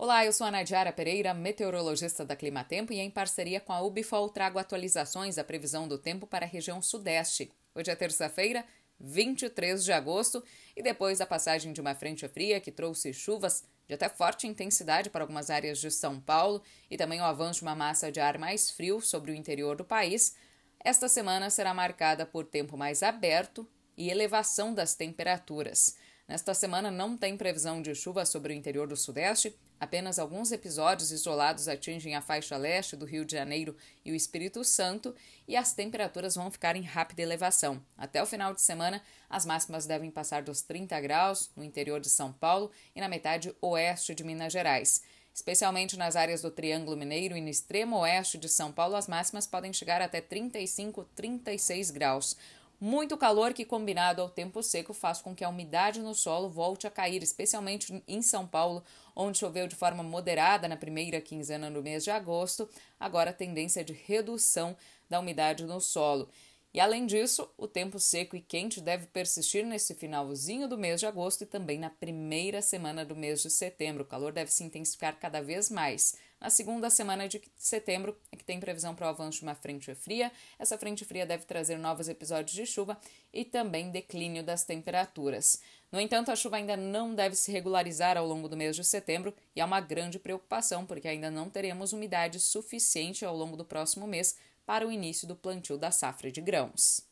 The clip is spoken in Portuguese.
Olá, eu sou a Nadiara Pereira, meteorologista da Climatempo e em parceria com a Ubifol trago atualizações da previsão do tempo para a região sudeste. Hoje é terça-feira, 23 de agosto, e depois da passagem de uma frente fria que trouxe chuvas de até forte intensidade para algumas áreas de São Paulo e também o avanço de uma massa de ar mais frio sobre o interior do país, esta semana será marcada por tempo mais aberto e elevação das temperaturas. Nesta semana não tem previsão de chuva sobre o interior do Sudeste, apenas alguns episódios isolados atingem a faixa leste do Rio de Janeiro e o Espírito Santo, e as temperaturas vão ficar em rápida elevação. Até o final de semana, as máximas devem passar dos 30 graus no interior de São Paulo e na metade oeste de Minas Gerais. Especialmente nas áreas do Triângulo Mineiro e no extremo oeste de São Paulo, as máximas podem chegar até 35, 36 graus. Muito calor que, combinado ao tempo seco, faz com que a umidade no solo volte a cair, especialmente em São Paulo, onde choveu de forma moderada na primeira quinzena do mês de agosto. Agora, a tendência de redução da umidade no solo. E além disso, o tempo seco e quente deve persistir nesse finalzinho do mês de agosto e também na primeira semana do mês de setembro. O calor deve se intensificar cada vez mais. Na segunda semana de setembro é que tem previsão para o avanço de uma frente fria. Essa frente fria deve trazer novos episódios de chuva e também declínio das temperaturas. No entanto, a chuva ainda não deve se regularizar ao longo do mês de setembro e há uma grande preocupação porque ainda não teremos umidade suficiente ao longo do próximo mês para o início do plantio da safra de grãos.